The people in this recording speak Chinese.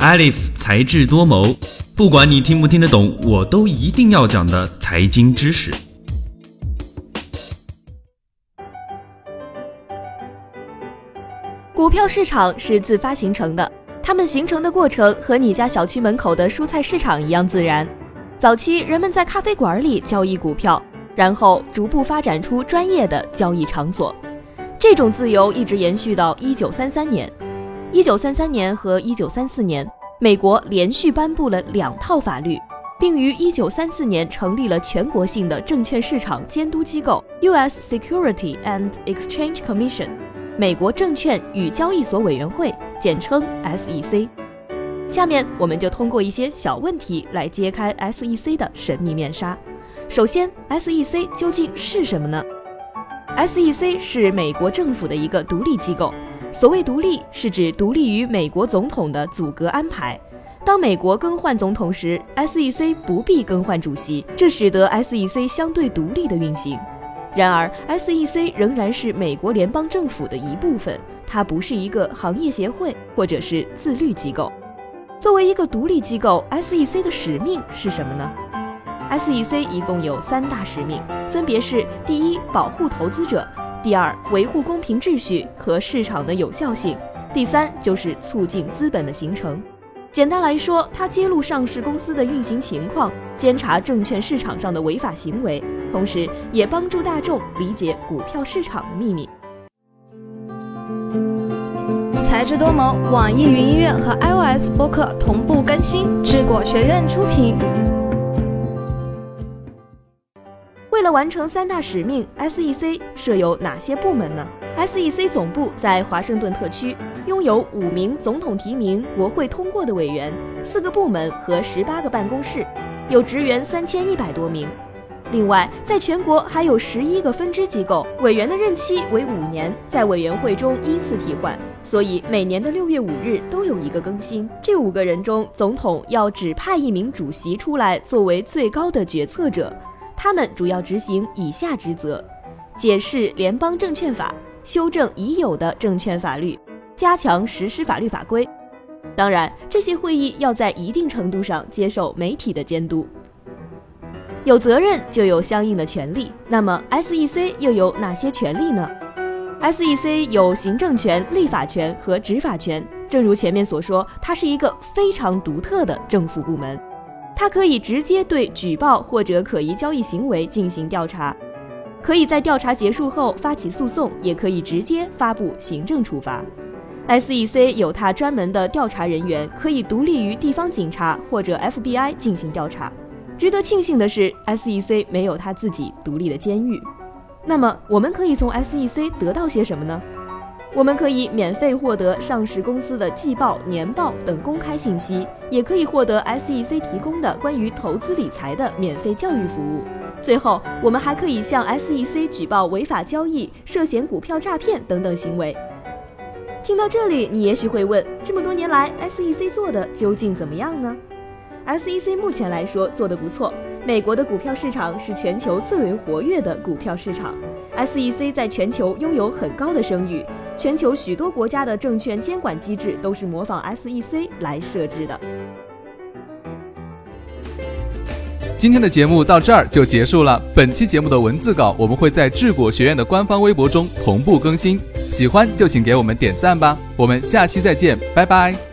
Alif 才智多谋，不管你听不听得懂，我都一定要讲的财经知识。股票市场是自发形成的，它们形成的过程和你家小区门口的蔬菜市场一样自然。早期人们在咖啡馆里交易股票，然后逐步发展出专业的交易场所。这种自由一直延续到一九三三年。一九三三年和一九三四年，美国连续颁布了两套法律，并于一九三四年成立了全国性的证券市场监督机构 U.S. Security and Exchange Commission，美国证券与交易所委员会，简称 SEC。下面我们就通过一些小问题来揭开 SEC 的神秘面纱。首先，SEC 究竟是什么呢？SEC 是美国政府的一个独立机构。所谓独立，是指独立于美国总统的组阁安排。当美国更换总统时，SEC 不必更换主席，这使得 SEC 相对独立的运行。然而，SEC 仍然是美国联邦政府的一部分，它不是一个行业协会或者是自律机构。作为一个独立机构，SEC 的使命是什么呢？SEC 一共有三大使命，分别是：第一，保护投资者。第二，维护公平秩序和市场的有效性；第三，就是促进资本的形成。简单来说，它揭露上市公司的运行情况，监察证券市场上的违法行为，同时也帮助大众理解股票市场的秘密。才智多谋，网易云音乐和 iOS 播客同步更新，智果学院出品。完成三大使命，SEC 设有哪些部门呢？SEC 总部在华盛顿特区，拥有五名总统提名、国会通过的委员，四个部门和十八个办公室，有职员三千一百多名。另外，在全国还有十一个分支机构，委员的任期为五年，在委员会中依次替换，所以每年的六月五日都有一个更新。这五个人中，总统要指派一名主席出来作为最高的决策者。他们主要执行以下职责：解释联邦证券法，修正已有的证券法律，加强实施法律法规。当然，这些会议要在一定程度上接受媒体的监督。有责任就有相应的权利。那么，SEC 又有哪些权利呢？SEC 有行政权、立法权和执法权。正如前面所说，它是一个非常独特的政府部门。它可以直接对举报或者可疑交易行为进行调查，可以在调查结束后发起诉讼，也可以直接发布行政处罚。SEC 有它专门的调查人员，可以独立于地方警察或者 FBI 进行调查。值得庆幸的是，SEC 没有它自己独立的监狱。那么，我们可以从 SEC 得到些什么呢？我们可以免费获得上市公司的季报、年报等公开信息，也可以获得 SEC 提供的关于投资理财的免费教育服务。最后，我们还可以向 SEC 举报违法交易、涉嫌股票诈骗等等行为。听到这里，你也许会问：这么多年来，SEC 做的究竟怎么样呢？SEC 目前来说做得不错。美国的股票市场是全球最为活跃的股票市场，SEC 在全球拥有很高的声誉。全球许多国家的证券监管机制都是模仿 SEC 来设置的。今天的节目到这儿就结束了。本期节目的文字稿我们会在智果学院的官方微博中同步更新，喜欢就请给我们点赞吧。我们下期再见，拜拜。